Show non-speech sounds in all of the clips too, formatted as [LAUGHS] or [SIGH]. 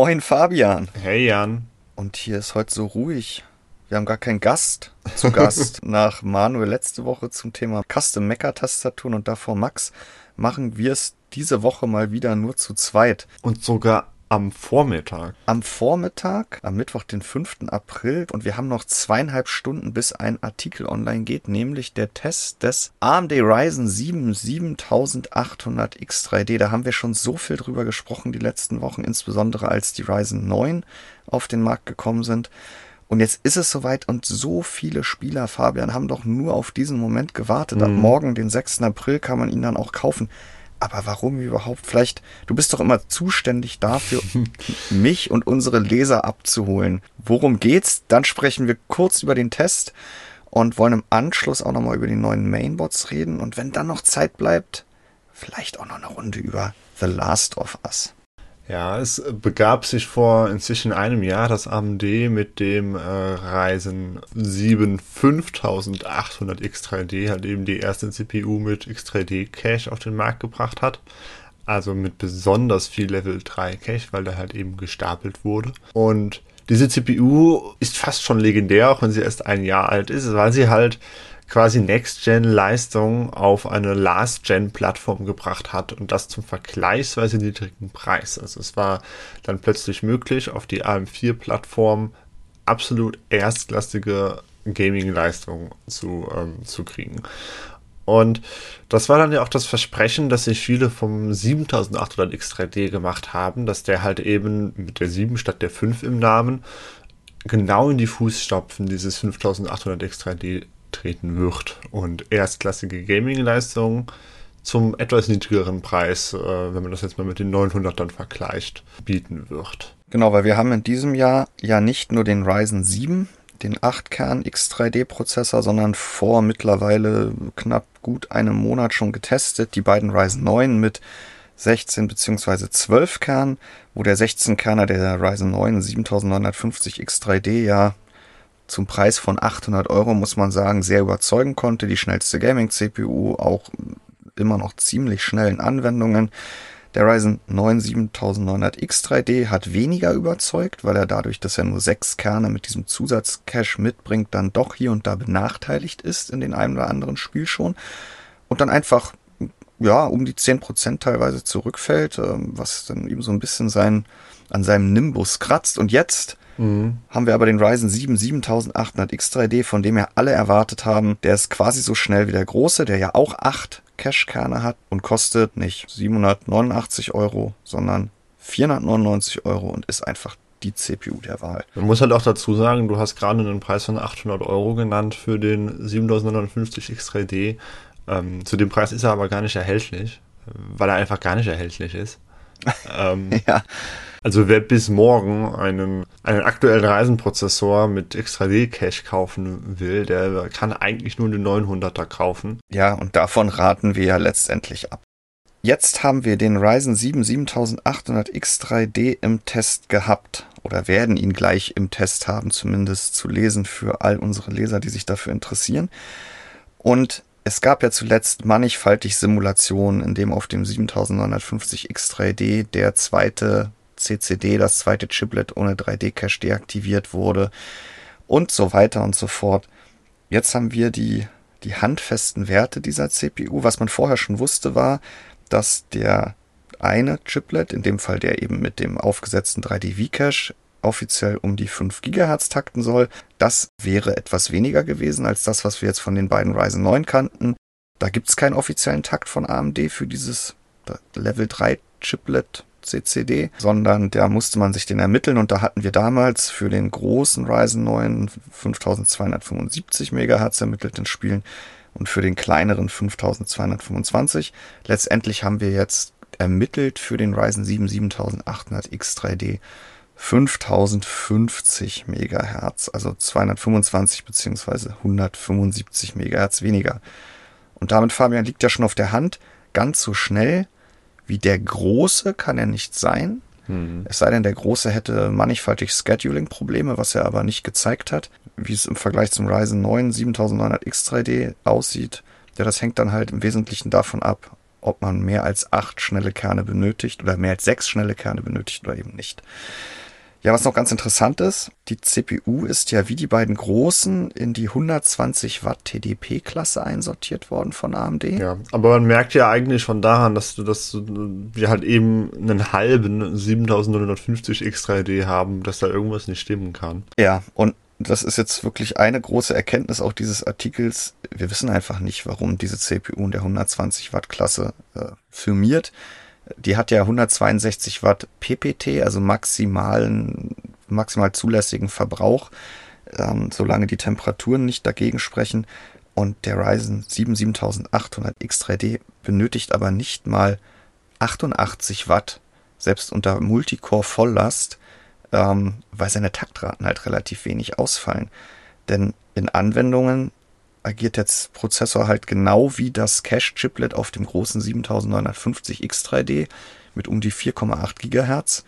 Moin Fabian. Hey Jan. Und hier ist heute so ruhig. Wir haben gar keinen Gast zu Gast. [LAUGHS] Nach Manuel letzte Woche zum Thema Custom Mecha Tastaturen und davor Max machen wir es diese Woche mal wieder nur zu zweit. Und sogar am Vormittag. Am Vormittag, am Mittwoch, den 5. April. Und wir haben noch zweieinhalb Stunden, bis ein Artikel online geht, nämlich der Test des AMD Ryzen 7 7800 X3D. Da haben wir schon so viel drüber gesprochen die letzten Wochen, insbesondere als die Ryzen 9 auf den Markt gekommen sind. Und jetzt ist es soweit und so viele Spieler, Fabian, haben doch nur auf diesen Moment gewartet. Mhm. Ab morgen, den 6. April, kann man ihn dann auch kaufen. Aber warum überhaupt? Vielleicht, du bist doch immer zuständig dafür, [LAUGHS] mich und unsere Leser abzuholen. Worum geht's? Dann sprechen wir kurz über den Test und wollen im Anschluss auch nochmal über die neuen Mainbots reden. Und wenn dann noch Zeit bleibt, vielleicht auch noch eine Runde über The Last of Us. Ja, es begab sich vor inzwischen einem Jahr, dass AMD mit dem äh, Ryzen 7 5800 X3D halt eben die erste CPU mit X3D Cache auf den Markt gebracht hat. Also mit besonders viel Level 3 Cache, weil der halt eben gestapelt wurde. Und diese CPU ist fast schon legendär, auch wenn sie erst ein Jahr alt ist, weil sie halt quasi Next-Gen-Leistung auf eine Last-Gen-Plattform gebracht hat und das zum vergleichsweise niedrigen Preis. Also es war dann plötzlich möglich, auf die AM4-Plattform absolut erstklassige Gaming-Leistung zu, ähm, zu kriegen. Und das war dann ja auch das Versprechen, dass sich viele vom 7800 X3D gemacht haben, dass der halt eben mit der 7 statt der 5 im Namen genau in die Fußstapfen dieses 5800 X3D treten wird und erstklassige Gaming-Leistungen zum etwas niedrigeren Preis, äh, wenn man das jetzt mal mit den 900ern vergleicht, bieten wird. Genau, weil wir haben in diesem Jahr ja nicht nur den Ryzen 7, den 8-Kern X3D-Prozessor, sondern vor mittlerweile knapp gut einem Monat schon getestet, die beiden Ryzen 9 mit 16 bzw. 12 Kern, wo der 16 Kerner der Ryzen 9 7950 X3D ja zum Preis von 800 Euro, muss man sagen, sehr überzeugen konnte. Die schnellste Gaming-CPU, auch immer noch ziemlich schnellen Anwendungen. Der Ryzen 9 7900 X3D hat weniger überzeugt, weil er dadurch, dass er nur sechs Kerne mit diesem Zusatzcache mitbringt, dann doch hier und da benachteiligt ist in den einen oder anderen Spiel schon. Und dann einfach, ja, um die 10% teilweise zurückfällt, ähm, was dann eben so ein bisschen sein, an seinem Nimbus kratzt. Und jetzt Mhm. Haben wir aber den Ryzen 7 7800 X3D, von dem ja alle erwartet haben, der ist quasi so schnell wie der große, der ja auch acht Cache-Kerne hat und kostet nicht 789 Euro, sondern 499 Euro und ist einfach die CPU der Wahl. Man muss halt auch dazu sagen, du hast gerade einen Preis von 800 Euro genannt für den 7950 X3D. Ähm, zu dem Preis ist er aber gar nicht erhältlich, weil er einfach gar nicht erhältlich ist. [LAUGHS] ähm, ja. Also wer bis morgen einen, einen aktuellen Reisenprozessor mit X3D-Cache kaufen will, der kann eigentlich nur den 900er kaufen. Ja, und davon raten wir ja letztendlich ab. Jetzt haben wir den Ryzen 7 7800 X3D im Test gehabt oder werden ihn gleich im Test haben, zumindest zu lesen für all unsere Leser, die sich dafür interessieren. Und es gab ja zuletzt mannigfaltig Simulationen, in dem auf dem 7950 X3D der zweite CCD, das zweite Chiplet ohne 3D-Cache deaktiviert wurde und so weiter und so fort. Jetzt haben wir die, die handfesten Werte dieser CPU. Was man vorher schon wusste, war, dass der eine Chiplet, in dem Fall der eben mit dem aufgesetzten 3D-V-Cache, offiziell um die 5 GHz takten soll. Das wäre etwas weniger gewesen als das, was wir jetzt von den beiden Ryzen 9 kannten. Da gibt es keinen offiziellen Takt von AMD für dieses Level 3 Chiplet CCD, sondern da musste man sich den ermitteln und da hatten wir damals für den großen Ryzen 9 5275 MHz ermittelt in Spielen und für den kleineren 5225. Letztendlich haben wir jetzt ermittelt für den Ryzen 7 7800 X3D 5050 MHz, also 225 bzw. 175 MHz weniger. Und damit, Fabian, liegt ja schon auf der Hand, ganz so schnell wie der Große kann er nicht sein. Mhm. Es sei denn, der Große hätte mannigfaltig Scheduling-Probleme, was er aber nicht gezeigt hat. Wie es im Vergleich zum Ryzen 9 7900X3D aussieht, ja, das hängt dann halt im Wesentlichen davon ab, ob man mehr als acht schnelle Kerne benötigt oder mehr als sechs schnelle Kerne benötigt oder eben nicht. Ja, was noch ganz interessant ist, die CPU ist ja wie die beiden großen in die 120 Watt TDP-Klasse einsortiert worden von AMD. Ja, aber man merkt ja eigentlich schon daran, dass du, dass wir halt eben einen halben 7950 X3D haben, dass da irgendwas nicht stimmen kann. Ja, und das ist jetzt wirklich eine große Erkenntnis auch dieses Artikels. Wir wissen einfach nicht, warum diese CPU in der 120 Watt Klasse äh, firmiert. Die hat ja 162 Watt PPT, also maximalen, maximal zulässigen Verbrauch, ähm, solange die Temperaturen nicht dagegen sprechen. Und der Ryzen 7 7800 X3D benötigt aber nicht mal 88 Watt, selbst unter Multicore Volllast, ähm, weil seine Taktraten halt relativ wenig ausfallen. Denn in Anwendungen agiert der Prozessor halt genau wie das Cache-Chiplet auf dem großen 7950 X3D mit um die 4,8 Gigahertz.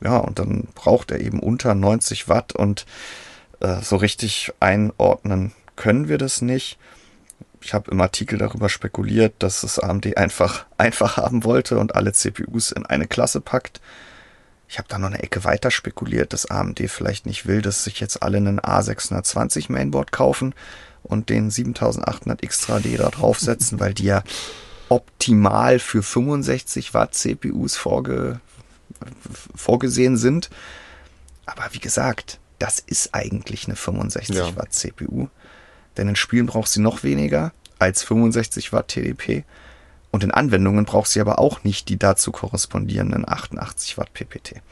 Ja, und dann braucht er eben unter 90 Watt und äh, so richtig einordnen können wir das nicht. Ich habe im Artikel darüber spekuliert, dass es AMD einfach [LAUGHS] einfach haben wollte und alle CPUs in eine Klasse packt. Ich habe da noch eine Ecke weiter spekuliert, dass AMD vielleicht nicht will, dass sich jetzt alle einen A620 Mainboard kaufen, und den 7800 Extra D da draufsetzen, weil die ja optimal für 65 Watt CPUs vorge vorgesehen sind. Aber wie gesagt, das ist eigentlich eine 65 ja. Watt CPU. Denn in Spielen braucht sie noch weniger als 65 Watt TDP. Und in Anwendungen braucht sie aber auch nicht die dazu korrespondierenden 88 Watt PPT.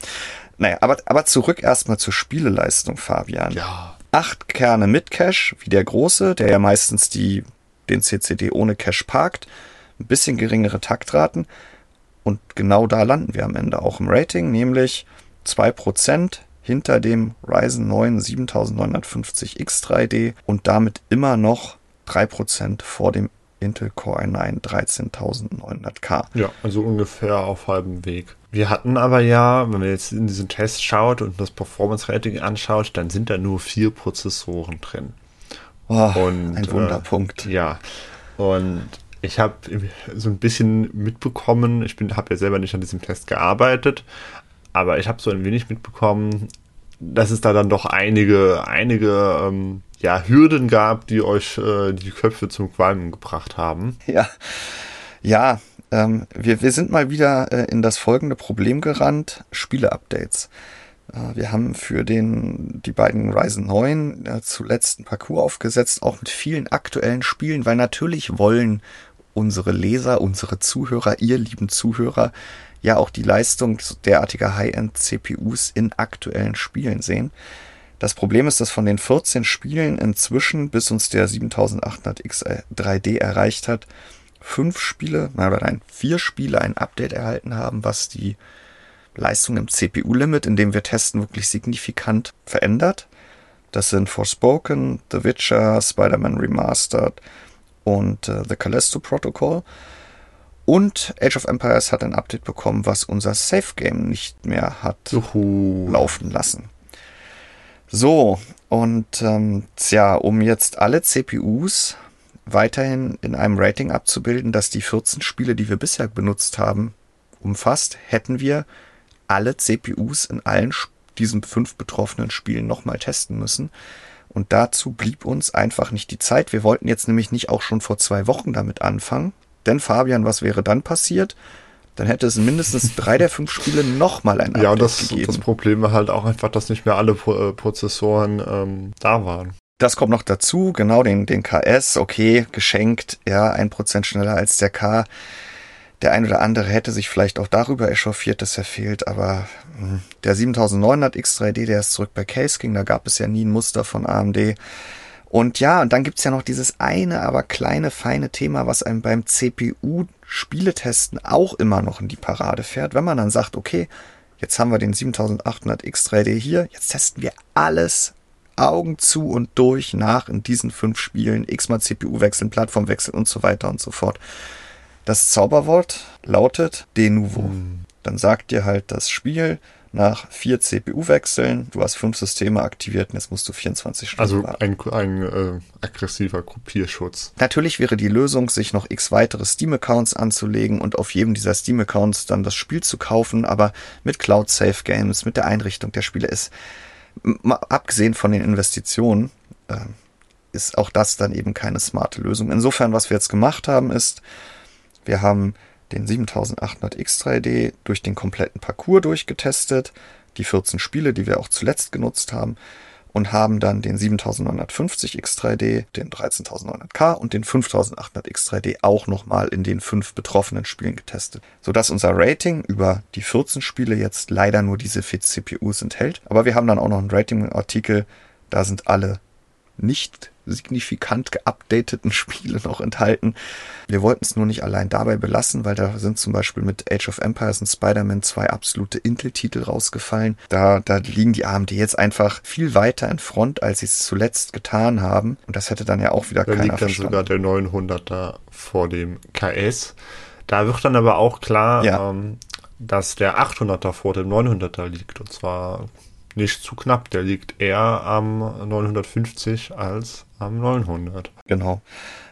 Naja, aber, aber zurück erstmal zur Spieleleistung, Fabian. Ja acht Kerne mit Cache, wie der große, der ja meistens die, den CCD ohne Cache parkt, ein bisschen geringere Taktraten und genau da landen wir am Ende auch im Rating, nämlich 2% hinter dem Ryzen 9 7950 X3D und damit immer noch 3% vor dem Intel Core i9 13900K. Ja, also ungefähr auf halbem Weg. Wir hatten aber ja, wenn man jetzt in diesen Test schaut und das Performance Rating anschaut, dann sind da nur vier Prozessoren drin. Oh, und, ein Wunderpunkt. Äh, ja, und ich habe so ein bisschen mitbekommen, ich habe ja selber nicht an diesem Test gearbeitet, aber ich habe so ein wenig mitbekommen, dass es da dann doch einige, einige ähm, ja, Hürden gab, die euch äh, die Köpfe zum Qualmen gebracht haben. Ja, ja, ähm, wir, wir sind mal wieder äh, in das folgende Problem gerannt: Spiele-Updates. Äh, wir haben für den, die beiden Ryzen 9 äh, zuletzt ein Parcours aufgesetzt, auch mit vielen aktuellen Spielen, weil natürlich wollen unsere Leser, unsere Zuhörer, ihr lieben Zuhörer, ja auch die Leistung derartiger High-End-CPUs in aktuellen Spielen sehen. Das Problem ist, dass von den 14 Spielen inzwischen, bis uns der 7800X 3D erreicht hat, fünf Spiele, nein, vier Spiele ein Update erhalten haben, was die Leistung im CPU-Limit, in dem wir testen, wirklich signifikant verändert. Das sind Forspoken, The Witcher, Spider-Man Remastered und äh, The Callisto Protocol. Und Age of Empires hat ein Update bekommen, was unser Safe Game nicht mehr hat Juhu. laufen lassen. So, und ähm, tja, um jetzt alle CPUs weiterhin in einem Rating abzubilden, das die 14 Spiele, die wir bisher benutzt haben, umfasst, hätten wir alle CPUs in allen diesen fünf betroffenen Spielen nochmal testen müssen. Und dazu blieb uns einfach nicht die Zeit. Wir wollten jetzt nämlich nicht auch schon vor zwei Wochen damit anfangen. Denn Fabian, was wäre dann passiert? dann hätte es mindestens [LAUGHS] drei der fünf Spiele nochmal ein Update ja, und das, gegeben. das Problem war halt auch einfach, dass nicht mehr alle äh, Prozessoren ähm, da waren. Das kommt noch dazu, genau, den, den KS, okay, geschenkt, ja, ein Prozent schneller als der K. Der ein oder andere hätte sich vielleicht auch darüber echauffiert, dass er fehlt, aber hm, der 7900 X3D, der ist zurück bei Case King, da gab es ja nie ein Muster von AMD. Und ja, und dann gibt's ja noch dieses eine, aber kleine, feine Thema, was einem beim CPU-Spieletesten auch immer noch in die Parade fährt, wenn man dann sagt, okay, jetzt haben wir den 7800 X3D hier, jetzt testen wir alles Augen zu und durch nach in diesen fünf Spielen, x-mal CPU wechseln, Plattform wechseln und so weiter und so fort. Das Zauberwort lautet de nouveau. Mhm. Dann sagt dir halt das Spiel, nach vier CPU-Wechseln. Du hast fünf Systeme aktiviert und jetzt musst du 24 Stunden Also warten. ein, ein äh, aggressiver Kopierschutz. Natürlich wäre die Lösung, sich noch x weitere Steam-Accounts anzulegen und auf jedem dieser Steam-Accounts dann das Spiel zu kaufen, aber mit Cloud-Safe-Games, mit der Einrichtung der Spiele ist, mal abgesehen von den Investitionen, äh, ist auch das dann eben keine smarte Lösung. Insofern, was wir jetzt gemacht haben, ist, wir haben den 7800 X3D durch den kompletten Parcours durchgetestet, die 14 Spiele, die wir auch zuletzt genutzt haben, und haben dann den 7950 X3D, den 13900K und den 5800 X3D auch nochmal in den fünf betroffenen Spielen getestet, sodass unser Rating über die 14 Spiele jetzt leider nur diese vier CPUs enthält. Aber wir haben dann auch noch einen Rating-Artikel, da sind alle nicht signifikant geupdateten Spiele noch enthalten. Wir wollten es nur nicht allein dabei belassen, weil da sind zum Beispiel mit Age of Empires und Spider-Man zwei absolute Intel-Titel rausgefallen. Da, da liegen die AMD jetzt einfach viel weiter in Front, als sie es zuletzt getan haben. Und das hätte dann ja auch wieder Da keiner liegt dann verstanden. sogar der 900er vor dem KS. Da wird dann aber auch klar, Ja. ähm, dass der 800er vor dem 900er liegt. Und zwar nicht zu knapp. Der liegt eher am 950 als am 900. Genau.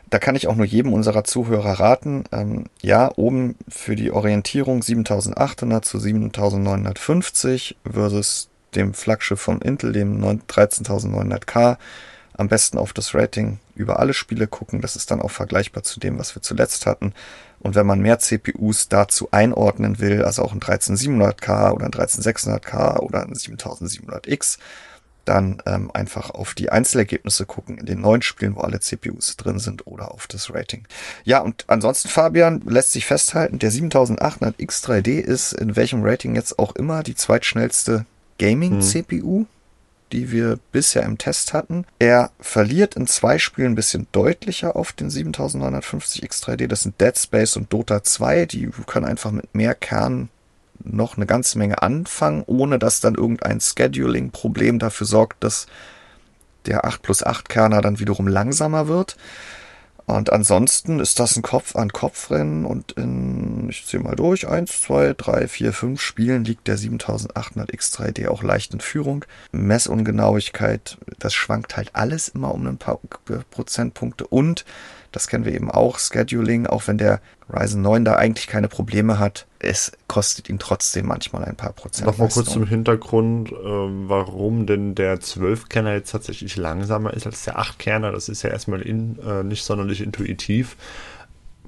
Da kann ich auch nur jedem unserer Zuhörer raten. Ähm, ja, oben für die Orientierung 7800 zu 7950 versus dem Flaggschiff von Intel, dem 9 13900K. Am besten auf das Rating über alle Spiele gucken. Das ist dann auch vergleichbar zu dem, was wir zuletzt hatten. Und wenn man mehr CPUs dazu einordnen will, also auch ein 13700K oder ein 13600K oder ein 7700X, dann ähm, einfach auf die Einzelergebnisse gucken in den neuen Spielen, wo alle CPUs drin sind oder auf das Rating. Ja, und ansonsten, Fabian, lässt sich festhalten, der 7800 X3D ist in welchem Rating jetzt auch immer die zweitschnellste Gaming-CPU, die wir bisher im Test hatten. Er verliert in zwei Spielen ein bisschen deutlicher auf den 7950 X3D. Das sind Dead Space und Dota 2. Die können einfach mit mehr Kern noch eine ganze Menge anfangen, ohne dass dann irgendein Scheduling-Problem dafür sorgt, dass der 8 plus 8 Kerner dann wiederum langsamer wird. Und ansonsten ist das ein Kopf-an-Kopf-Rennen und in, ich zähle mal durch, 1, 2, 3, 4, 5 Spielen liegt der 7800 X3D auch leicht in Führung. Messungenauigkeit, das schwankt halt alles immer um ein paar Prozentpunkte und das kennen wir eben auch, Scheduling, auch wenn der Ryzen 9 da eigentlich keine Probleme hat, es kostet ihn trotzdem manchmal ein paar Prozent. Nochmal kurz zum Hintergrund, ähm, warum denn der 12-Kerner jetzt tatsächlich langsamer ist als der 8-Kerner. Das ist ja erstmal in, äh, nicht sonderlich intuitiv.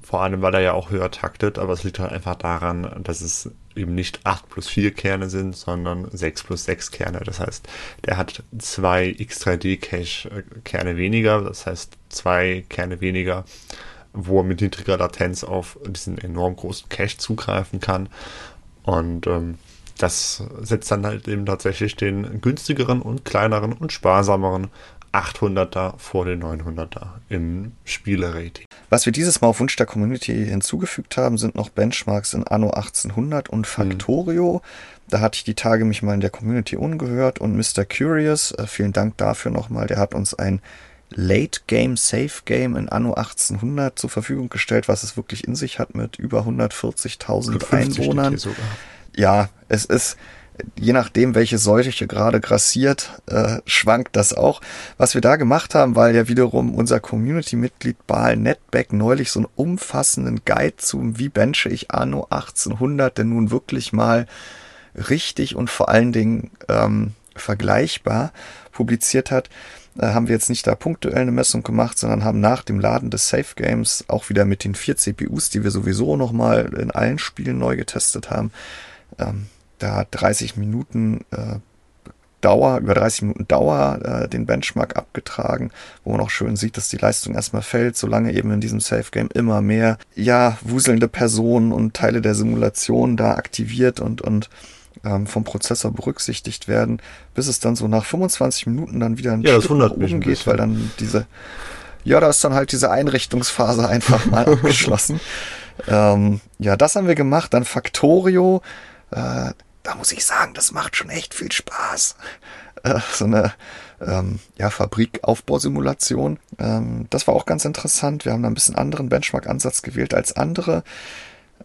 Vor allem, weil er ja auch höher taktet, aber es liegt halt einfach daran, dass es eben nicht 8 plus 4 Kerne sind, sondern 6 plus 6 Kerne. Das heißt, der hat zwei X3D-Cache-Kerne weniger, das heißt zwei Kerne weniger, wo er mit niedriger Latenz auf diesen enorm großen Cache zugreifen kann. Und ähm, das setzt dann halt eben tatsächlich den günstigeren und kleineren und sparsameren 800er vor den 900er im Spielerating. Was wir dieses Mal auf Wunsch der Community hinzugefügt haben, sind noch Benchmarks in Anno 1800 und Factorio. Da hatte ich die Tage mich mal in der Community umgehört und Mr. Curious, äh, vielen Dank dafür nochmal, der hat uns ein Late Game Safe Game in Anno 1800 zur Verfügung gestellt, was es wirklich in sich hat mit über 140.000 50 steht Einwohnern. Ja, es ist, je nachdem, welche Seuche gerade grassiert, äh, schwankt das auch. Was wir da gemacht haben, weil ja wiederum unser Community-Mitglied Baal Netback neulich so einen umfassenden Guide zum Wie benche ich Anno 1800 denn nun wirklich mal richtig und vor allen Dingen ähm, vergleichbar publiziert hat, äh, haben wir jetzt nicht da punktuell eine Messung gemacht, sondern haben nach dem Laden des Safe Games auch wieder mit den vier CPUs, die wir sowieso nochmal in allen Spielen neu getestet haben, ähm, da 30 Minuten äh, Dauer, über 30 Minuten Dauer äh, den Benchmark abgetragen, wo man auch schön sieht, dass die Leistung erstmal fällt, solange eben in diesem Safe Game immer mehr, ja, wuselnde Personen und Teile der Simulation da aktiviert und, und ähm, vom Prozessor berücksichtigt werden, bis es dann so nach 25 Minuten dann wieder ein Ja, Stück nach oben geht, weil dann diese, ja, da ist dann halt diese Einrichtungsphase einfach mal [LAUGHS] abgeschlossen. Ähm, ja, das haben wir gemacht. Dann Factorio. Äh, da muss ich sagen, das macht schon echt viel Spaß. Äh, so eine ähm, ja, Fabrikaufbausimulation. Ähm, das war auch ganz interessant. Wir haben da ein bisschen anderen Benchmark-Ansatz gewählt als andere.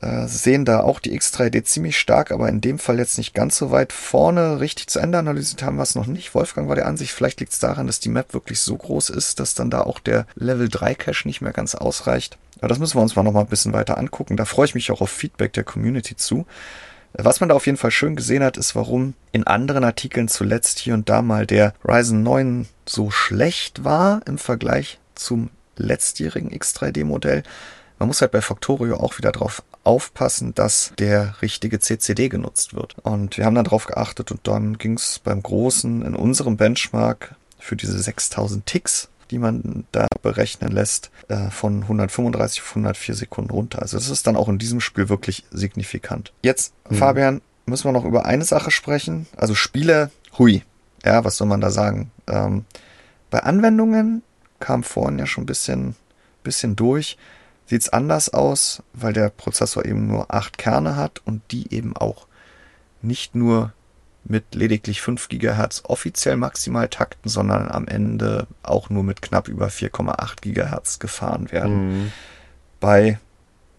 äh, sehen da auch die X3D ziemlich stark, aber in dem Fall jetzt nicht ganz so weit vorne. Richtig zu Ende analysiert haben wir es noch nicht. Wolfgang war der Ansicht, vielleicht liegt es daran, dass die Map wirklich so groß ist, dass dann da auch der Level 3 Cache nicht mehr ganz ausreicht. Aber das müssen wir uns mal noch mal ein bisschen weiter angucken. Da freue ich mich auch auf Feedback der Community zu. Was man da auf jeden Fall schön gesehen hat, ist, warum in anderen Artikeln zuletzt hier und da mal der Ryzen 9 so schlecht war im Vergleich zum letztjährigen X3D-Modell. Man muss halt bei Factorio auch wieder drauf aufpassen, dass der richtige CCD genutzt wird. Und wir haben dann drauf geachtet und dann ging es beim Großen in unserem Benchmark für diese 6000 Ticks, die man da berechnen lässt, äh, von 135 auf 104 Sekunden runter. Also das ist dann auch in diesem Spiel wirklich signifikant. Jetzt, mhm. Fabian, müssen wir noch über eine Sache sprechen. Also Spiele, hui. Ja, was soll man da sagen? Ähm, bei Anwendungen kam vorhin ja schon ein bisschen, bisschen durch sieht es anders aus, weil der Prozessor eben nur acht Kerne hat und die eben auch nicht nur mit lediglich 5 GHz offiziell maximal takten, sondern am Ende auch nur mit knapp über 4,8 GHz gefahren werden. Mhm. Bei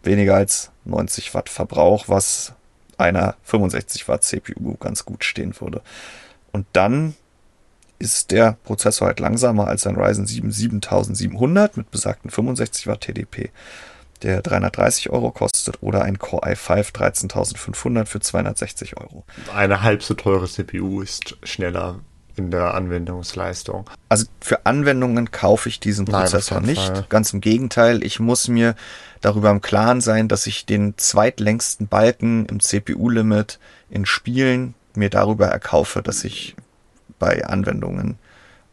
weniger als 90 Watt Verbrauch, was einer 65 Watt CPU ganz gut stehen würde. Und dann ist der Prozessor halt langsamer als ein Ryzen 7 7700 mit besagten 65 Watt TDP, der 330 Euro kostet, oder ein Core i5 13500 für 260 Euro. Eine halb so teure CPU ist schneller in der Anwendungsleistung. Also für Anwendungen kaufe ich diesen Prozessor Nein, nicht. Fall. Ganz im Gegenteil, ich muss mir darüber im Klaren sein, dass ich den zweitlängsten Balken im CPU-Limit in Spielen mir darüber erkaufe, dass ich bei Anwendungen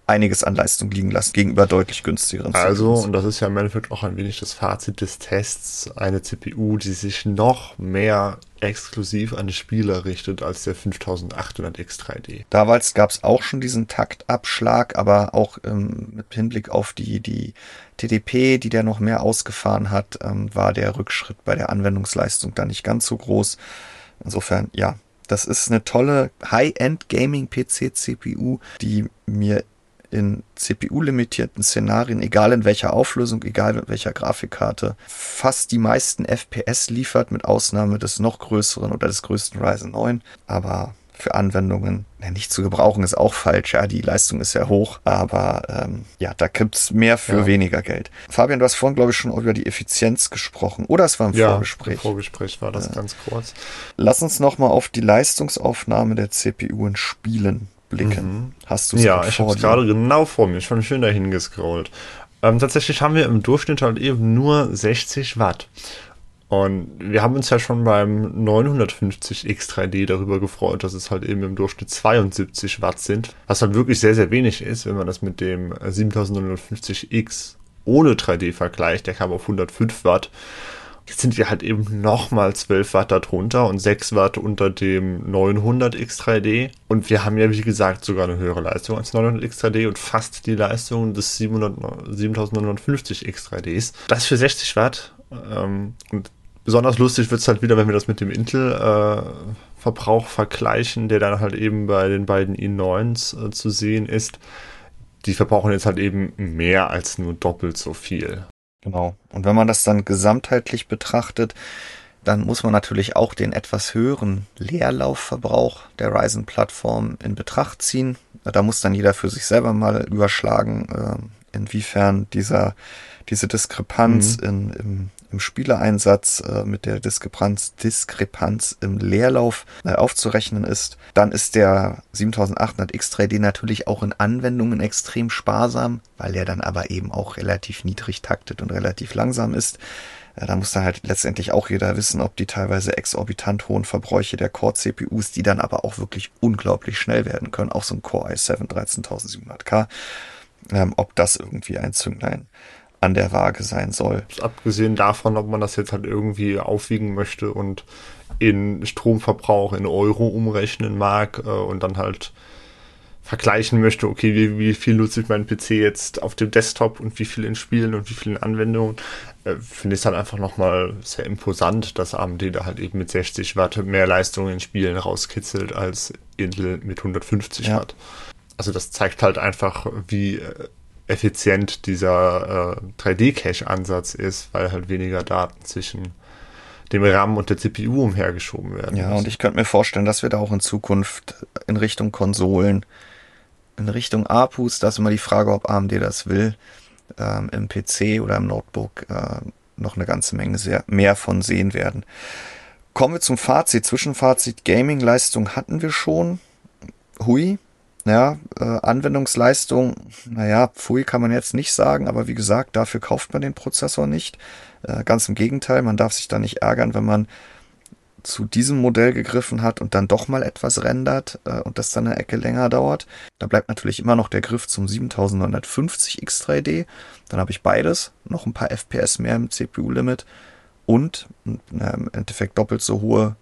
einiges an Leistung liegen lassen gegenüber deutlich günstigeren Also, und das ist ja im Endeffekt auch ein wenig das Fazit des Tests, eine CPU, die sich noch mehr exklusiv an die Spieler richtet als der 5800 X3D. Damals gab es auch schon diesen Taktabschlag, aber auch ähm, mit Hinblick auf die, die TDP, die der noch mehr ausgefahren hat, ähm, war der Rückschritt bei der Anwendungsleistung da nicht ganz so groß. Insofern, ja, das ist eine tolle High-End Gaming PC CPU, die mir in CPU-limitierten Szenarien, egal in welcher Auflösung, egal mit welcher Grafikkarte, fast die meisten FPS liefert, mit Ausnahme des noch größeren oder des größten Ryzen 9. Aber für Anwendungen ja, nicht zu gebrauchen ist auch falsch. Ja, die Leistung ist ja hoch, aber ähm, ja, da gibt's mehr für ja. weniger Geld. Fabian, du hast vorhin, glaube ich, schon über die Effizienz gesprochen. Oder es war im ja, Vorgespräch. Im Vorgespräch war das äh, ganz kurz. Lass uns nochmal auf die Leistungsaufnahme der CPU in Spielen blicken. Mhm. Hast du es Ja, ich habe es gerade genau vor mir. Ich bin schön dahin gescrollt. Ähm, tatsächlich haben wir im Durchschnitt halt eben nur 60 Watt. Und wir haben uns ja schon beim 950 X3D darüber gefreut, dass es halt eben im Durchschnitt 72 Watt sind, was halt wirklich sehr, sehr wenig ist, wenn man das mit dem 7950X ohne 3D vergleicht. Der kam auf 105 Watt. Jetzt sind wir halt eben nochmal 12 Watt darunter und 6 Watt unter dem 900 X3D. Und wir haben ja, wie gesagt, sogar eine höhere Leistung als 900 X3D und fast die Leistung des 700, 7950 X3Ds. Das für 60 Watt. Ähm, und besonders lustig wird es halt wieder, wenn wir das mit dem Intel-Verbrauch äh, vergleichen, der dann halt eben bei den beiden i9s äh, zu sehen ist. Die verbrauchen jetzt halt eben mehr als nur doppelt so viel. Genau. Und wenn man das dann gesamtheitlich betrachtet, dann muss man natürlich auch den etwas höheren Leerlaufverbrauch der Ryzen-Plattform in Betracht ziehen. Da muss dann jeder für sich selber mal überschlagen, äh, inwiefern dieser, diese Diskrepanz mhm. in, im im Spielereinsatz äh, mit der Diskrepanz, Diskrepanz im Leerlauf äh, aufzurechnen ist. Dann ist der 7800 X3D natürlich auch in Anwendungen extrem sparsam, weil er dann aber eben auch relativ niedrig taktet und relativ langsam ist. Äh, da muss dann halt letztendlich auch jeder wissen, ob die teilweise exorbitant hohen Verbräuche der Core-CPUs, die dann aber auch wirklich unglaublich schnell werden können, auch so ein Core i7 13700K, ähm, ob das irgendwie ein Zünglein an der Waage sein soll. Abgesehen davon, ob man das jetzt halt irgendwie aufwiegen möchte und in Stromverbrauch in Euro umrechnen mag äh, und dann halt vergleichen möchte, okay, wie, wie viel nutze ich meinen PC jetzt auf dem Desktop und wie viel in Spielen und wie viel in Anwendungen, äh, finde ich es dann einfach nochmal sehr imposant, dass AMD da halt eben mit 60 Watt mehr Leistung in Spielen rauskitzelt als Intel mit 150 ja. Watt. Also das zeigt halt einfach, wie äh, effizient dieser äh, 3D-Cache-Ansatz ist, weil halt weniger Daten zwischen dem RAM und der CPU umhergeschoben werden. Ja, müssen. und ich könnte mir vorstellen, dass wir da auch in Zukunft in Richtung Konsolen, in Richtung APUs, da ist immer die Frage, ob AMD das will, ähm, im PC oder im Notebook äh, noch eine ganze Menge sehr, mehr von sehen werden. Kommen wir zum Fazit. Zwischenfazit Gaming-Leistung hatten wir schon. Hui. Ja, äh, Anwendungsleistung, naja, Pfui kann man jetzt nicht sagen, aber wie gesagt, dafür kauft man den Prozessor nicht. Äh, ganz im Gegenteil, man darf sich da nicht ärgern, wenn man zu diesem Modell gegriffen hat und dann doch mal etwas rendert äh, und das dann eine Ecke länger dauert. Da bleibt natürlich immer noch der Griff zum 7950 X3D. Dann habe ich beides, noch ein paar FPS mehr im CPU-Limit und äh, im Endeffekt doppelt so hohe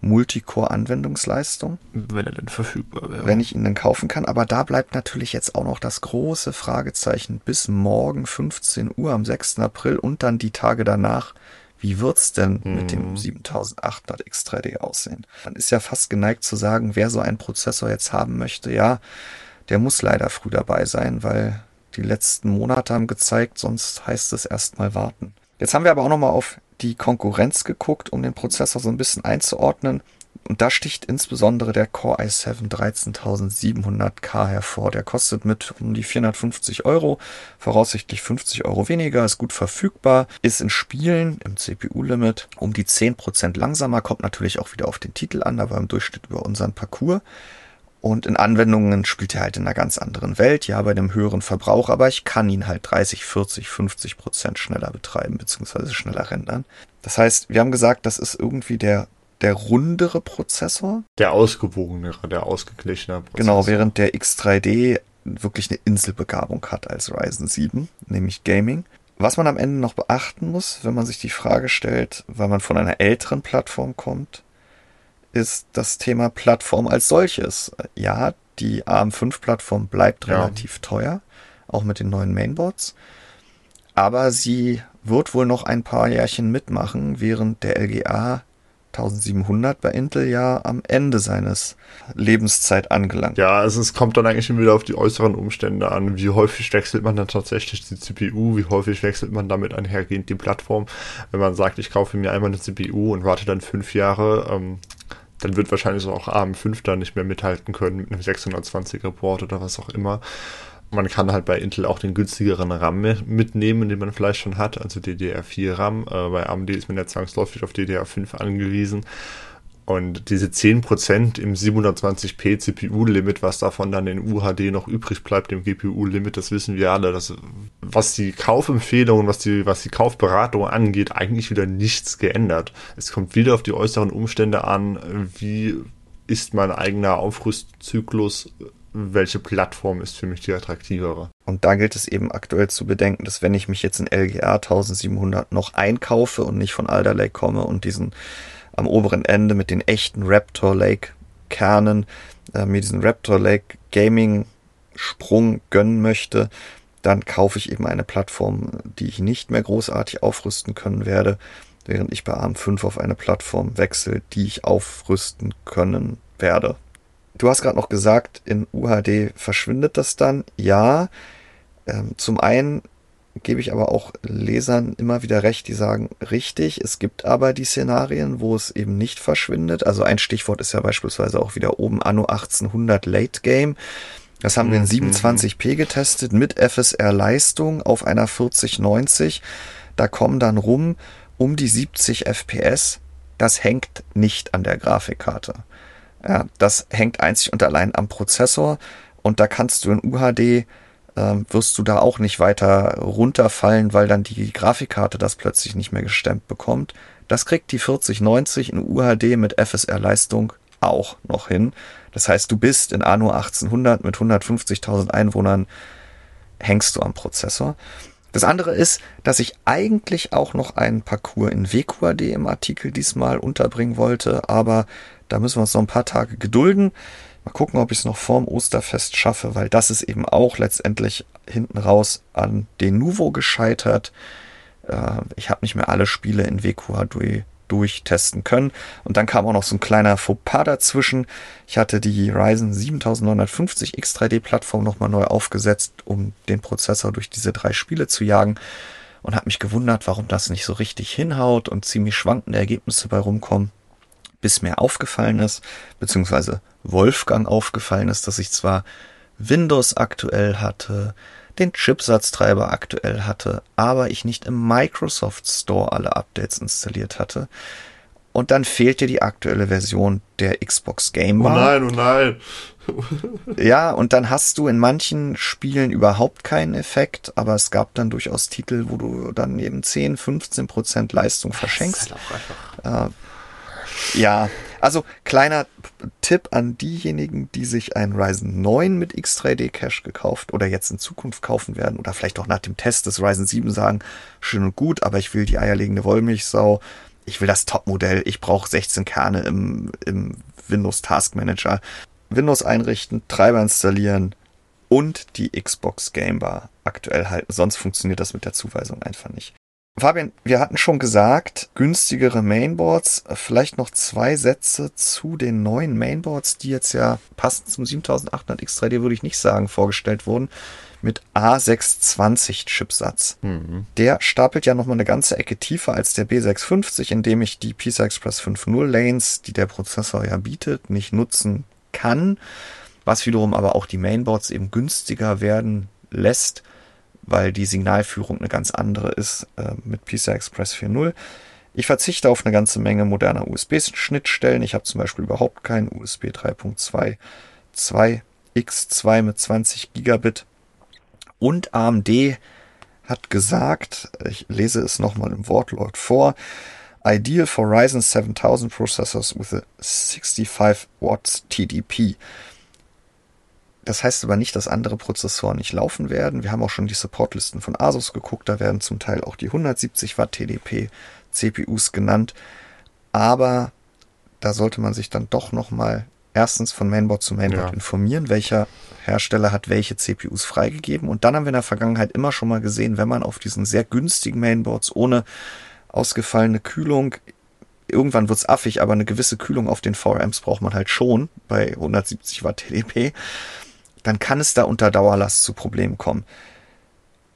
Multicore-Anwendungsleistung. Wenn er denn verfügbar wäre. Wenn ich ihn dann kaufen kann. Aber da bleibt natürlich jetzt auch noch das große Fragezeichen bis morgen 15 Uhr am 6. April und dann die Tage danach. Wie wird's denn hm. mit dem 7800 mhm. X3D aussehen? Man ist ja fast geneigt zu sagen, wer so einen Prozessor jetzt haben möchte, ja, der muss leider früh dabei sein, weil die letzten Monate haben gezeigt, sonst heißt es erstmal warten. Jetzt haben wir aber auch nochmal auf die Konkurrenz geguckt, um den Prozessor so ein bisschen einzuordnen. Und da sticht insbesondere der Core i7 13700K hervor. Der kostet mit um die 450 Euro, voraussichtlich 50 Euro weniger, ist gut verfügbar, ist in Spielen im CPU-Limit um die 10% langsamer, kommt natürlich auch wieder auf den Titel an, aber im Durchschnitt über unseren Parcours. Und in Anwendungen spielt er halt in einer ganz anderen Welt, ja, bei einem höheren Verbrauch, aber ich kann ihn halt 30, 40, 50 Prozent schneller betreiben, beziehungsweise schneller rendern. Das heißt, wir haben gesagt, das ist irgendwie der, der rundere Prozessor. Der ausgewogenere, der ausgeglichenere Prozessor. Genau, während der X3D wirklich eine Inselbegabung hat als Ryzen 7, nämlich Gaming. Was man am Ende noch beachten muss, wenn man sich die Frage stellt, weil man von einer älteren Plattform kommt, ist das Thema Plattform als solches. Ja, die ARM5-Plattform bleibt ja. relativ teuer, auch mit den neuen Mainboards. Aber sie wird wohl noch ein paar Jährchen mitmachen, während der LGA 1700 bei Intel ja am Ende seines Lebenszeit angelangt. Ja, also es kommt dann eigentlich wieder auf die äußeren Umstände an. Wie häufig wechselt man dann tatsächlich die CPU? Wie häufig wechselt man damit einhergehend die Plattform? Wenn man sagt, ich kaufe mir einmal eine CPU und warte dann fünf Jahre, ähm, dann wird wahrscheinlich auch AM5 da nicht mehr mithalten können mit einem 620er Port oder was auch immer. Man kann halt bei Intel auch den günstigeren RAM mitnehmen, den man vielleicht schon hat, also DDR4 RAM. Äh, bei AMD ist man ja zwangsläufig auf DDR5 angewiesen. Und diese 10% im 720p CPU-Limit, was davon dann in UHD noch übrig bleibt, im GPU-Limit, das wissen wir alle, dass was die Kaufempfehlungen, was die, was die Kaufberatung angeht, eigentlich wieder nichts geändert. Es kommt wieder auf die äußeren Umstände an, wie ist mein eigener Aufrüstzyklus, welche Plattform ist für mich die attraktivere. Und da gilt es eben aktuell zu bedenken, dass wenn ich mich jetzt in LGR 1700 noch einkaufe und nicht von Alder Lake komme und diesen am oberen Ende mit den echten Raptor Lake Kernen äh, mir diesen Raptor Lake Gaming Sprung gönnen möchte, dann kaufe ich eben eine Plattform, die ich nicht mehr großartig aufrüsten können werde, während ich bei ARM5 auf eine Plattform wechsle, die ich aufrüsten können werde. Du hast gerade noch gesagt, in UHD verschwindet das dann. Ja, ähm, zum einen gebe ich aber auch Lesern immer wieder recht, die sagen, richtig, es gibt aber die Szenarien, wo es eben nicht verschwindet. Also ein Stichwort ist ja beispielsweise auch wieder oben Anno 1800 Late Game. Das haben wir in 27p mhm. getestet mit FSR Leistung auf einer 4090. Da kommen dann rum um die 70 FPS. Das hängt nicht an der Grafikkarte. Ja, das hängt einzig und allein am Prozessor und da kannst du in UHD wirst du da auch nicht weiter runterfallen, weil dann die Grafikkarte das plötzlich nicht mehr gestemmt bekommt. Das kriegt die 4090 in UHD mit FSR-Leistung auch noch hin. Das heißt, du bist in Anno 1800 mit 150.000 Einwohnern, hängst du am Prozessor. Das andere ist, dass ich eigentlich auch noch einen Parcours in WQAD im Artikel diesmal unterbringen wollte, aber da müssen wir uns noch ein paar Tage gedulden. Mal gucken, ob ich es noch vorm Osterfest schaffe, weil das ist eben auch letztendlich hinten raus an Denuvo gescheitert. Äh, ich habe nicht mehr alle Spiele in durch, durchtesten können. Und dann kam auch noch so ein kleiner Fauxpas dazwischen. Ich hatte die Ryzen 7950 X3D Plattform nochmal neu aufgesetzt, um den Prozessor durch diese drei Spiele zu jagen. und habe mich gewundert, warum das nicht so richtig hinhaut und ziemlich schwankende Ergebnisse bei rumkommen, bis mir aufgefallen ist, beziehungsweise Wolfgang aufgefallen ist, dass ich zwar Windows aktuell hatte, den Chipsatztreiber aktuell hatte, aber ich nicht im Microsoft Store alle Updates installiert hatte. Und dann fehlt dir die aktuelle Version der Xbox Game Bar. Oh nein, oh nein. [LAUGHS] ja, und dann hast du in manchen Spielen überhaupt keinen Effekt, aber es gab dann durchaus Titel, wo du dann eben 10, 15 Prozent Leistung verschenkst. Halt äh, ja, also kleiner Tipp an diejenigen, die sich ein Ryzen 9 mit X3D Cache gekauft oder jetzt in Zukunft kaufen werden oder vielleicht auch nach dem Test des Ryzen 7 sagen, schön und gut, aber ich will die eierlegende Wollmilchsau, ich will das Topmodell, ich brauche 16 Kerne im, im Windows Task Manager. Windows einrichten, Treiber installieren und die Xbox Game Bar aktuell halten. Sonst funktioniert das mit der Zuweisung einfach nicht. Fabian, wir hatten schon gesagt, günstigere Mainboards. Vielleicht noch zwei Sätze zu den neuen Mainboards, die jetzt ja passend zum 7800 X3D würde ich nicht sagen, vorgestellt wurden. Mit A620 Chipsatz. Mhm. Der stapelt ja nochmal eine ganze Ecke tiefer als der B650, indem ich die PCI Express 5.0 Lanes, die der Prozessor ja bietet, nicht nutzen kann, was wiederum aber auch die Mainboards eben günstiger werden lässt, weil die Signalführung eine ganz andere ist äh, mit PCI Express 4.0. Ich verzichte auf eine ganze Menge moderner USB-Schnittstellen. Ich habe zum Beispiel überhaupt keinen USB 3.2 2X2 mit 20 Gigabit. Und AMD hat gesagt, ich lese es nochmal im Wortlaut vor, ideal for Ryzen 7000 processors with a 65 watts TDP. Das heißt aber nicht, dass andere Prozessoren nicht laufen werden. Wir haben auch schon die Supportlisten von Asus geguckt, da werden zum Teil auch die 170 Watt TDP CPUs genannt. Aber da sollte man sich dann doch nochmal erstens von Mainboard zu Mainboard ja. informieren, welcher Hersteller hat welche CPUs freigegeben. Und dann haben wir in der Vergangenheit immer schon mal gesehen, wenn man auf diesen sehr günstigen Mainboards ohne ausgefallene Kühlung. Irgendwann wird's affig, aber eine gewisse Kühlung auf den VRMs braucht man halt schon bei 170 Watt TDP. Dann kann es da unter Dauerlast zu Problemen kommen.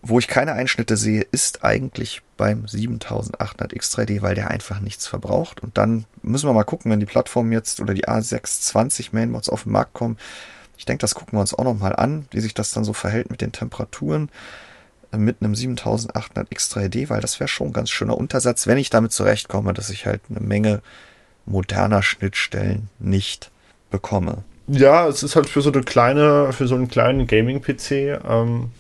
Wo ich keine Einschnitte sehe, ist eigentlich beim 7800 X3D, weil der einfach nichts verbraucht. Und dann müssen wir mal gucken, wenn die Plattform jetzt oder die A620 Mainmods auf den Markt kommen. Ich denke, das gucken wir uns auch nochmal an, wie sich das dann so verhält mit den Temperaturen mit einem 7800 X3D, weil das wäre schon ein ganz schöner Untersatz, wenn ich damit zurechtkomme, dass ich halt eine Menge moderner Schnittstellen nicht bekomme. Ja, es ist halt für so eine kleine, für so einen kleinen Gaming-PC, ähm,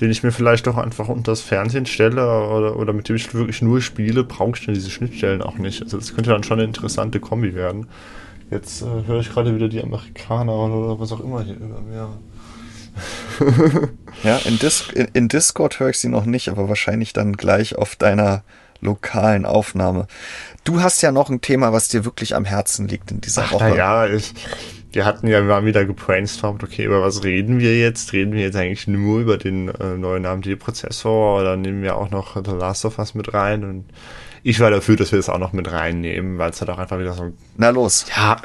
den ich mir vielleicht auch einfach unter das Fernsehen stelle oder, oder mit dem ich wirklich nur spiele, brauche ich dann diese Schnittstellen auch nicht. Also das könnte dann schon eine interessante Kombi werden. Jetzt äh, höre ich gerade wieder die Amerikaner oder was auch immer hier über mir. [LAUGHS] ja, in, Dis in, in Discord höre ich sie noch nicht, aber wahrscheinlich dann gleich auf deiner lokalen Aufnahme. Du hast ja noch ein Thema, was dir wirklich am Herzen liegt in dieser Ach, Woche. Ja, ich, wir hatten ja wir haben wieder gebrainstormt, okay, über was reden wir jetzt? Reden wir jetzt eigentlich nur über den äh, neuen AMD-Prozessor oder nehmen wir auch noch The Last of Us mit rein? Und ich war dafür, dass wir das auch noch mit reinnehmen, weil es halt auch einfach wieder so. Na los. Ja,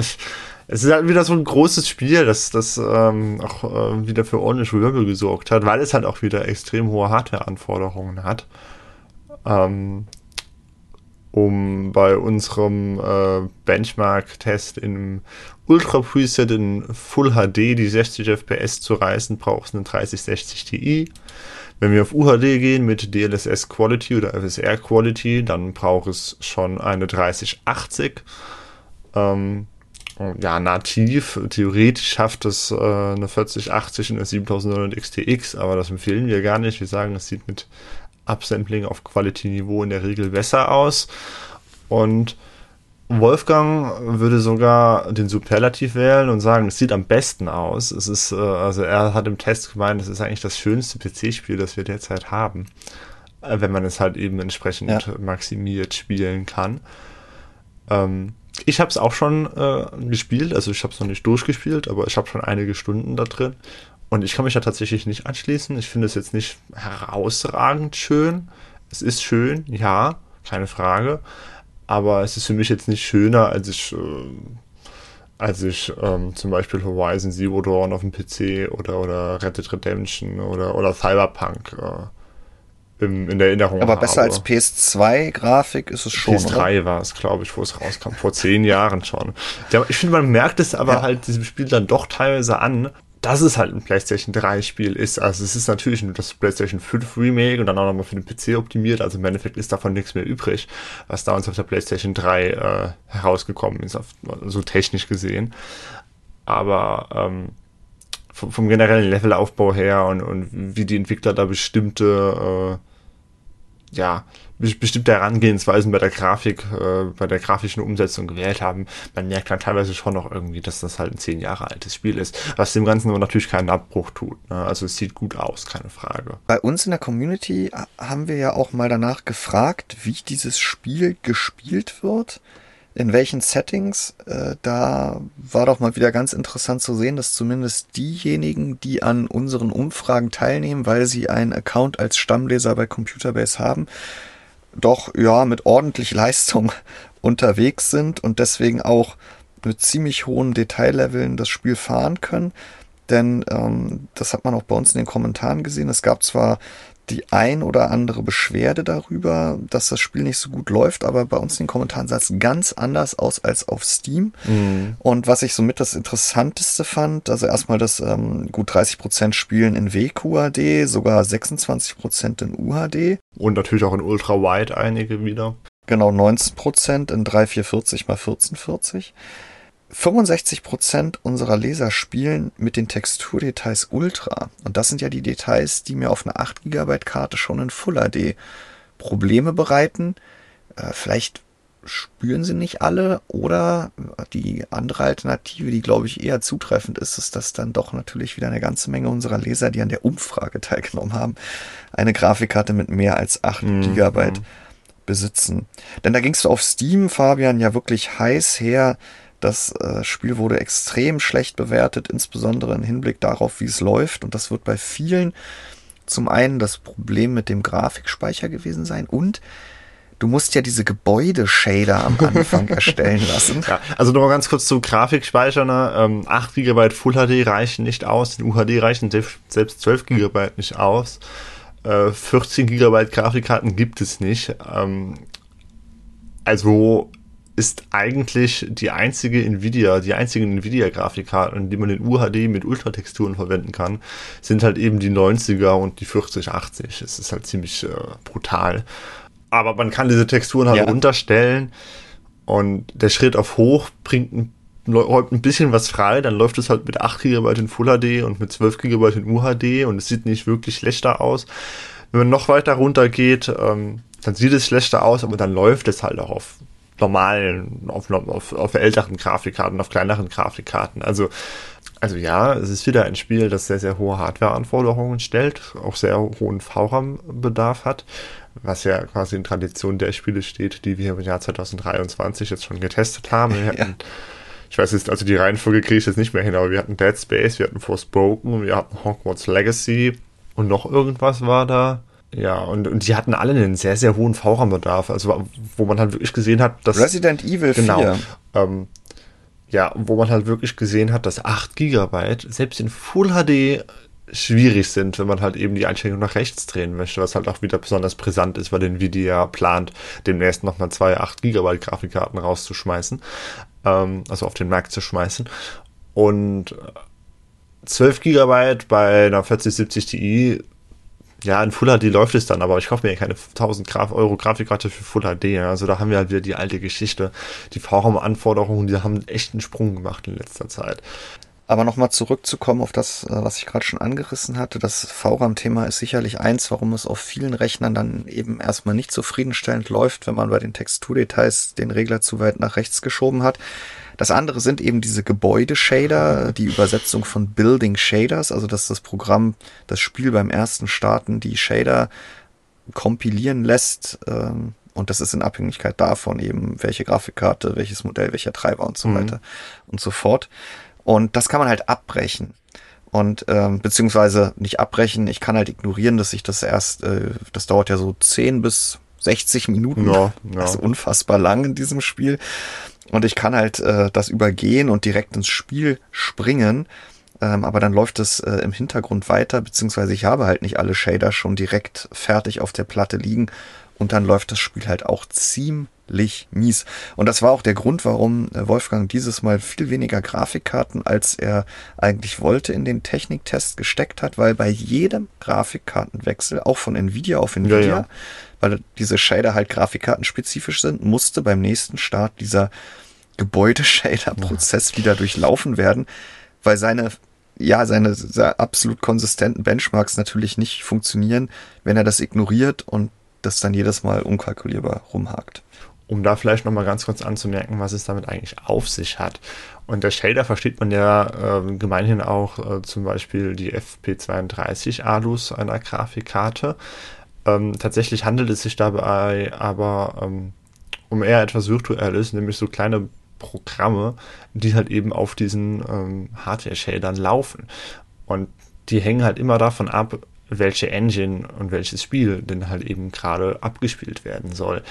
es ist halt wieder so ein großes Spiel, das, das ähm, auch äh, wieder für ordentlich Wirbel gesorgt hat, weil es halt auch wieder extrem hohe Hardware-Anforderungen hat. Ähm, um bei unserem äh, Benchmark-Test im Ultra Preset in Full HD die 60 FPS zu reißen, braucht es eine 3060 Ti. Wenn wir auf UHD gehen mit DLSS Quality oder FSR Quality, dann braucht es schon eine 3080. Ähm, ja, nativ, theoretisch schafft es äh, eine 4080 und eine 7900 XTX, aber das empfehlen wir gar nicht. Wir sagen, es sieht mit Upsampling auf Quality-Niveau in der Regel besser aus. Und Wolfgang würde sogar den Superlativ wählen und sagen, es sieht am besten aus. Es ist, äh, also er hat im Test gemeint, es ist eigentlich das schönste PC-Spiel, das wir derzeit haben. Äh, wenn man es halt eben entsprechend ja. maximiert spielen kann. Ähm, ich habe es auch schon äh, gespielt, also ich habe es noch nicht durchgespielt, aber ich habe schon einige Stunden da drin. Und ich kann mich da tatsächlich nicht anschließen. Ich finde es jetzt nicht herausragend schön. Es ist schön, ja, keine Frage. Aber es ist für mich jetzt nicht schöner, als ich, äh, als ich ähm, zum Beispiel Horizon Zero Dawn auf dem PC oder, oder Red Dead Redemption oder, oder Cyberpunk äh, im, in der Erinnerung Aber besser habe. als PS2-Grafik ist es schon. PS3 war es, glaube ich, wo es rauskam, vor zehn Jahren schon. Ich finde, man merkt es aber ja. halt diesem Spiel dann doch teilweise an, dass es halt ein PlayStation 3 Spiel ist. Also es ist natürlich das PlayStation 5 Remake und dann auch nochmal für den PC optimiert. Also im Endeffekt ist davon nichts mehr übrig, was damals auf der PlayStation 3 äh, herausgekommen ist, auf, so technisch gesehen. Aber ähm, vom, vom, generellen Levelaufbau her und, und wie die Entwickler da bestimmte äh, ja, bestimmte Herangehensweisen bei der Grafik, äh, bei der grafischen Umsetzung gewählt haben. Man merkt dann teilweise schon noch irgendwie, dass das halt ein zehn Jahre altes Spiel ist, was dem Ganzen aber natürlich keinen Abbruch tut. Ne? Also es sieht gut aus, keine Frage. Bei uns in der Community haben wir ja auch mal danach gefragt, wie dieses Spiel gespielt wird in welchen Settings. Äh, da war doch mal wieder ganz interessant zu sehen, dass zumindest diejenigen, die an unseren Umfragen teilnehmen, weil sie einen Account als Stammleser bei Computerbase haben, doch ja mit ordentlich Leistung [LAUGHS] unterwegs sind und deswegen auch mit ziemlich hohen Detailleveln das Spiel fahren können. Denn ähm, das hat man auch bei uns in den Kommentaren gesehen. Es gab zwar die ein oder andere Beschwerde darüber, dass das Spiel nicht so gut läuft, aber bei uns in den Kommentaren sah es ganz anders aus als auf Steam. Mhm. Und was ich somit das Interessanteste fand, also erstmal das ähm, gut 30% Spielen in WQAD, sogar 26% in UHD. Und natürlich auch in Ultra Wide einige wieder. Genau, 19% in 3440 x 1440. 65% unserer Leser spielen mit den Texturdetails Ultra. Und das sind ja die Details, die mir auf einer 8 GB Karte schon in Full HD Probleme bereiten. Äh, vielleicht spüren sie nicht alle oder die andere Alternative, die glaube ich eher zutreffend ist, ist, dass dann doch natürlich wieder eine ganze Menge unserer Leser, die an der Umfrage [LAUGHS] teilgenommen haben, eine Grafikkarte mit mehr als 8 mhm. GB besitzen. Denn da ging es auf Steam, Fabian, ja wirklich heiß her, das äh, Spiel wurde extrem schlecht bewertet, insbesondere im Hinblick darauf, wie es läuft. Und das wird bei vielen zum einen das Problem mit dem Grafikspeicher gewesen sein und du musst ja diese Gebäudeshader am Anfang [LAUGHS] erstellen lassen. Ja, also nochmal ganz kurz zu Grafikspeicher. Ne? Ähm, 8 GB Full HD reichen nicht aus, in UHD reichen selbst 12 GB nicht aus. Äh, 14 GB Grafikkarten gibt es nicht. Ähm, also ist eigentlich die einzige Nvidia, die einzigen Nvidia-Grafikkarten, die man in UHD mit Ultratexturen verwenden kann, sind halt eben die 90er und die 4080. Es ist halt ziemlich äh, brutal. Aber man kann diese Texturen halt ja. runterstellen und der Schritt auf hoch bringt ein, räumt ein bisschen was frei, dann läuft es halt mit 8 GB in Full HD und mit 12 GB in UHD und es sieht nicht wirklich schlechter aus. Wenn man noch weiter runter geht, ähm, dann sieht es schlechter aus, aber dann läuft es halt auch auf normalen, auf, auf, auf älteren Grafikkarten, auf kleineren Grafikkarten. Also, also ja, es ist wieder ein Spiel, das sehr, sehr hohe Hardware-Anforderungen stellt, auch sehr hohen VRAM-Bedarf hat, was ja quasi in Tradition der Spiele steht, die wir im Jahr 2023 jetzt schon getestet haben. Wir hatten, ja. Ich weiß jetzt, also die Reihenfolge kriege ich jetzt nicht mehr hin, aber wir hatten Dead Space, wir hatten Forspoken, wir hatten Hogwarts Legacy und noch irgendwas war da. Ja, und, und die hatten alle einen sehr, sehr hohen VRAM-Bedarf, also wo man halt wirklich gesehen hat, dass. Resident Evil genau, 4. Ähm, ja, wo man halt wirklich gesehen hat, dass 8 GB selbst in Full HD schwierig sind, wenn man halt eben die Einstellung nach rechts drehen möchte, was halt auch wieder besonders brisant ist, weil Nvidia plant, demnächst nochmal zwei 8 GB Grafikkarten rauszuschmeißen, ähm, also auf den Markt zu schmeißen. Und 12 GB bei einer 4070 Ti ja, in Full HD läuft es dann, aber ich kaufe mir keine 1000 Graf Euro Grafikkarte für Full HD. Also da haben wir halt wieder die alte Geschichte. Die VRAM-Anforderungen, die haben echt einen Sprung gemacht in letzter Zeit. Aber nochmal zurückzukommen auf das, äh, was ich gerade schon angerissen hatte. Das VRAM-Thema ist sicherlich eins, warum es auf vielen Rechnern dann eben erstmal nicht zufriedenstellend läuft, wenn man bei den Texturdetails den Regler zu weit nach rechts geschoben hat. Das andere sind eben diese Gebäudeshader, die Übersetzung von Building Shaders, also dass das Programm das Spiel beim ersten Starten die Shader kompilieren lässt. Ähm, und das ist in Abhängigkeit davon eben, welche Grafikkarte, welches Modell, welcher Treiber und so mhm. weiter und so fort. Und das kann man halt abbrechen. Und ähm, beziehungsweise nicht abbrechen, ich kann halt ignorieren, dass ich das erst, äh, das dauert ja so 10 bis 60 Minuten. Ja, [LAUGHS] ja. Also unfassbar lang in diesem Spiel. Und ich kann halt äh, das übergehen und direkt ins Spiel springen. ähm, aber dann läuft es äh, im Hintergrund weiter, beziehungsweise ich habe halt nicht alle Shader schon direkt fertig auf der Platte liegen und dann läuft das Spiel halt auch ziemlich mies. Und das war auch der Grund, warum äh, Wolfgang dieses Mal viel weniger Grafikkarten, als er eigentlich wollte, in den Techniktest gesteckt hat, weil bei jedem Grafikkartenwechsel, auch von Nvidia auf Nvidia, ja, ja. Weil diese Shader halt grafikkartenspezifisch sind, musste beim nächsten Start dieser Gebäudeshader-Prozess ja. wieder durchlaufen werden, weil seine ja, seine, seine absolut konsistenten Benchmarks natürlich nicht funktionieren, wenn er das ignoriert und das dann jedes Mal unkalkulierbar rumhakt. Um da vielleicht nochmal ganz kurz anzumerken, was es damit eigentlich auf sich hat. Und der Shader versteht man ja äh, gemeinhin auch äh, zum Beispiel die FP32 Alus einer Grafikkarte. Ähm, tatsächlich handelt es sich dabei aber ähm, um eher etwas Virtuelles, nämlich so kleine Programme, die halt eben auf diesen ähm, Hardware-Shadern laufen. Und die hängen halt immer davon ab, welche Engine und welches Spiel denn halt eben gerade abgespielt werden soll.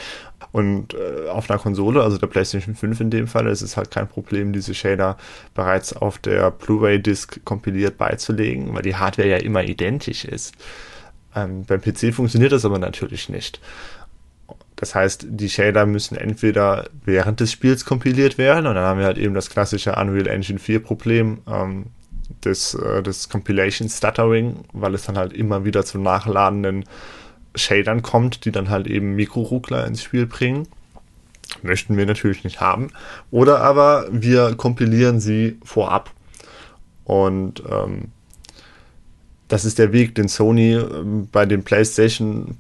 Und äh, auf einer Konsole, also der PlayStation 5 in dem Fall, ist es halt kein Problem, diese Shader bereits auf der Blu-ray-Disc kompiliert beizulegen, weil die Hardware ja immer identisch ist. Ähm, beim PC funktioniert das aber natürlich nicht. Das heißt, die Shader müssen entweder während des Spiels kompiliert werden und dann haben wir halt eben das klassische Unreal Engine 4 Problem, ähm, des, äh, des Compilation Stuttering, weil es dann halt immer wieder zu nachladenden Shadern kommt, die dann halt eben Mikroruckler ins Spiel bringen. Möchten wir natürlich nicht haben. Oder aber wir kompilieren sie vorab. Und ähm, das ist der Weg, den Sony ähm, bei den PlayStation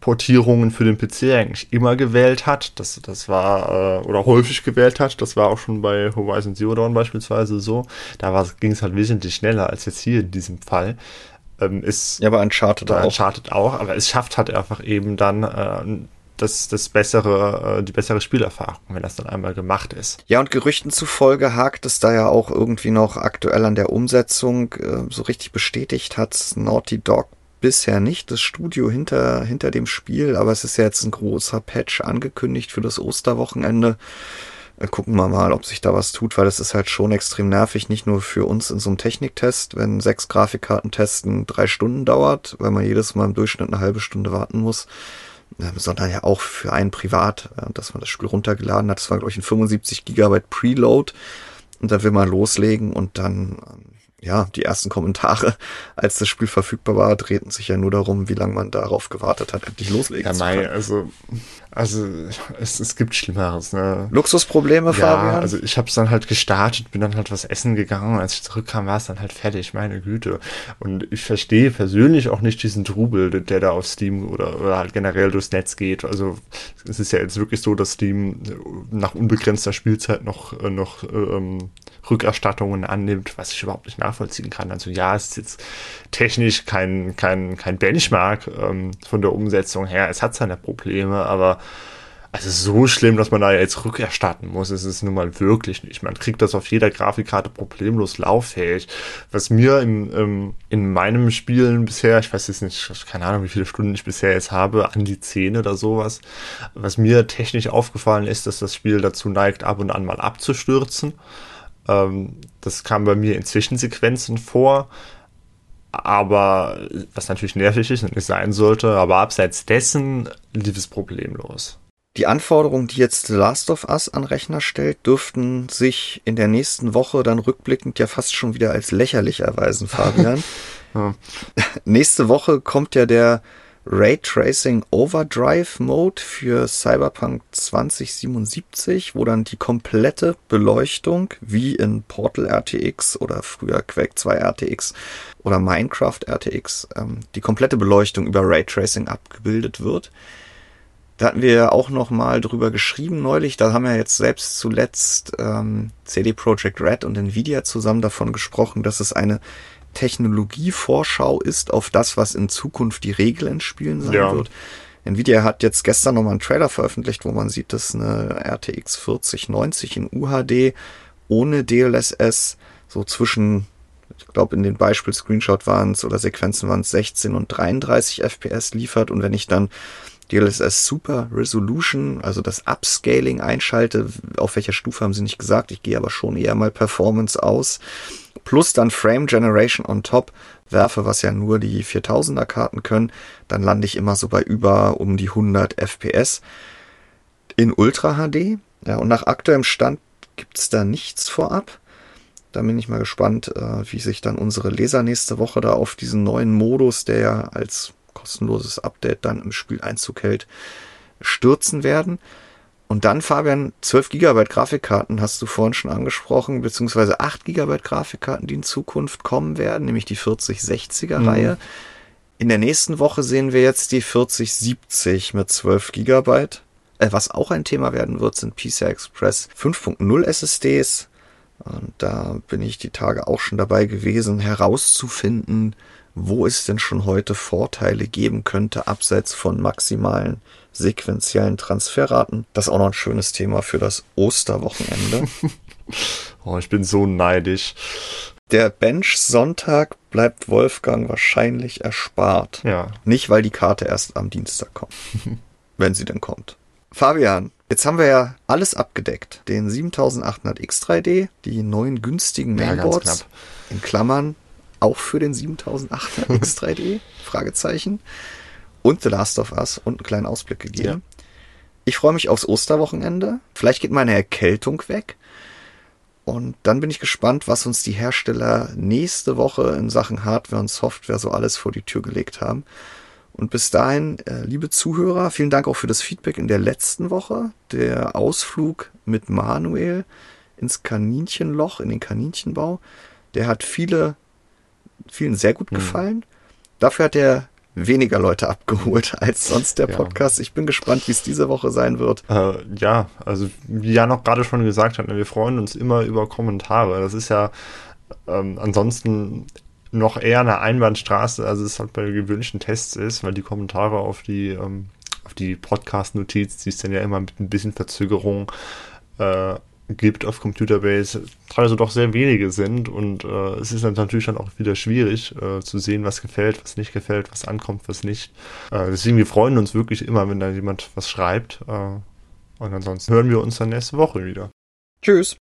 Portierungen für den PC eigentlich immer gewählt hat. Das, das war, äh, oder häufig gewählt hat. Das war auch schon bei Horizon Zero Dawn beispielsweise so. Da ging es halt wesentlich schneller als jetzt hier in diesem Fall. Ähm, ist, ja, aber Uncharted auch. Uncharted auch, aber es schafft halt einfach eben dann äh, das, das bessere, äh, die bessere Spielerfahrung, wenn das dann einmal gemacht ist. Ja, und Gerüchten zufolge hakt es da ja auch irgendwie noch aktuell an der Umsetzung. Äh, so richtig bestätigt hat Naughty Dog bisher nicht das Studio hinter, hinter dem Spiel, aber es ist ja jetzt ein großer Patch angekündigt für das Osterwochenende. Äh, gucken wir mal, ob sich da was tut, weil das ist halt schon extrem nervig, nicht nur für uns in so einem Techniktest, wenn sechs Grafikkarten testen drei Stunden dauert, weil man jedes Mal im Durchschnitt eine halbe Stunde warten muss, sondern ja auch für einen privat, äh, dass man das Spiel runtergeladen hat. Das war, glaube ich, ein 75 Gigabyte Preload und da will man loslegen und dann ähm, ja, die ersten Kommentare, [LAUGHS] als das Spiel verfügbar war, drehten sich ja nur darum, wie lange man darauf gewartet hat, endlich loslegen ja, zu können. Ja, also, also es, es gibt Schlimmeres. Ne? Luxusprobleme, Fabian? Ja, also ich habe es dann halt gestartet, bin dann halt was essen gegangen und als ich zurückkam, war es dann halt fertig, meine Güte. Und ich verstehe persönlich auch nicht diesen Trubel, der da auf Steam oder, oder halt generell durchs Netz geht. Also es ist ja jetzt wirklich so, dass Steam nach unbegrenzter Spielzeit noch, noch ähm, Rückerstattungen annimmt, was ich überhaupt nicht nachvollziehen kann. Also ja, es ist jetzt technisch kein, kein, kein Benchmark ähm, von der Umsetzung her. Es hat seine Probleme, aber also so schlimm, dass man da jetzt rückerstatten muss, ist es nun mal wirklich nicht. Man kriegt das auf jeder Grafikkarte problemlos lauffähig. Was mir in, ähm, in meinem Spielen bisher, ich weiß jetzt nicht, keine Ahnung, wie viele Stunden ich bisher jetzt habe, an die 10 oder sowas, was mir technisch aufgefallen ist, dass das Spiel dazu neigt, ab und an mal abzustürzen. Ähm, das kam bei mir in Zwischensequenzen vor. Aber was natürlich nervig ist und nicht sein sollte, aber abseits dessen lief es problemlos. Die Anforderungen, die jetzt The Last of Us an Rechner stellt, dürften sich in der nächsten Woche dann rückblickend ja fast schon wieder als lächerlich erweisen, Fabian. [LAUGHS] ja. Nächste Woche kommt ja der Raytracing Overdrive Mode für Cyberpunk 2077, wo dann die komplette Beleuchtung, wie in Portal RTX oder früher Quake 2 RTX oder Minecraft RTX, ähm, die komplette Beleuchtung über Raytracing abgebildet wird. Da hatten wir ja auch noch mal drüber geschrieben neulich. Da haben wir jetzt selbst zuletzt ähm, CD Projekt Red und Nvidia zusammen davon gesprochen, dass es eine Technologievorschau ist auf das, was in Zukunft die Regel in Spielen sein ja. wird. Nvidia hat jetzt gestern nochmal einen Trailer veröffentlicht, wo man sieht, dass eine RTX 4090 in UHD ohne DLSS so zwischen, ich glaube in den Beispiel-Screenshot waren es oder Sequenzen waren es 16 und 33 FPS liefert und wenn ich dann DLSS Super Resolution, also das Upscaling einschalte, auf welcher Stufe haben sie nicht gesagt, ich gehe aber schon eher mal Performance aus, plus dann Frame Generation on top werfe, was ja nur die 4000er Karten können, dann lande ich immer so bei über um die 100 FPS in Ultra HD. Ja, und nach aktuellem Stand gibt's da nichts vorab. Da bin ich mal gespannt, äh, wie sich dann unsere Leser nächste Woche da auf diesen neuen Modus, der ja als kostenloses Update dann im Spiel Einzug hält, stürzen werden. Und dann, Fabian, 12 GB Grafikkarten hast du vorhin schon angesprochen, beziehungsweise 8 GB Grafikkarten, die in Zukunft kommen werden, nämlich die 4060er mhm. Reihe. In der nächsten Woche sehen wir jetzt die 4070 mit 12 GB. Äh, was auch ein Thema werden wird, sind PCI Express 5.0 SSDs. Und da bin ich die Tage auch schon dabei gewesen, herauszufinden, wo es denn schon heute Vorteile geben könnte, abseits von maximalen sequenziellen Transferraten. Das ist auch noch ein schönes Thema für das Osterwochenende. [LAUGHS] oh, ich bin so neidisch. Der Bench-Sonntag bleibt Wolfgang wahrscheinlich erspart. Ja. Nicht, weil die Karte erst am Dienstag kommt. [LAUGHS] wenn sie denn kommt. Fabian, jetzt haben wir ja alles abgedeckt. Den 7800 X3D, die neuen günstigen Mainboards, ja, in Klammern auch für den 7800 [LAUGHS] X3D, Fragezeichen, und The Last of Us und einen kleinen Ausblick gegeben. Ja. Ich freue mich aufs Osterwochenende. Vielleicht geht meine Erkältung weg. Und dann bin ich gespannt, was uns die Hersteller nächste Woche in Sachen Hardware und Software so alles vor die Tür gelegt haben. Und bis dahin, äh, liebe Zuhörer, vielen Dank auch für das Feedback in der letzten Woche. Der Ausflug mit Manuel ins Kaninchenloch, in den Kaninchenbau, der hat viele, vielen sehr gut mhm. gefallen. Mhm. Dafür hat er weniger Leute abgeholt [LAUGHS] als sonst der Podcast. Ja. Ich bin gespannt, wie es diese Woche sein wird. Äh, ja, also wie Jan auch gerade schon gesagt hat, ne, wir freuen uns immer über Kommentare. Das ist ja ähm, ansonsten noch eher eine Einbahnstraße, als es halt bei gewöhnlichen Tests ist, weil die Kommentare auf die, ähm, auf die Podcast-Notiz, die es dann ja immer mit ein bisschen Verzögerung äh, gibt auf Computerbase, teilweise doch sehr wenige sind und äh, es ist dann natürlich dann auch wieder schwierig äh, zu sehen, was gefällt, was nicht gefällt, was ankommt, was nicht. Äh, deswegen, wir freuen uns wirklich immer, wenn da jemand was schreibt. Äh, und ansonsten hören wir uns dann nächste Woche wieder. Tschüss.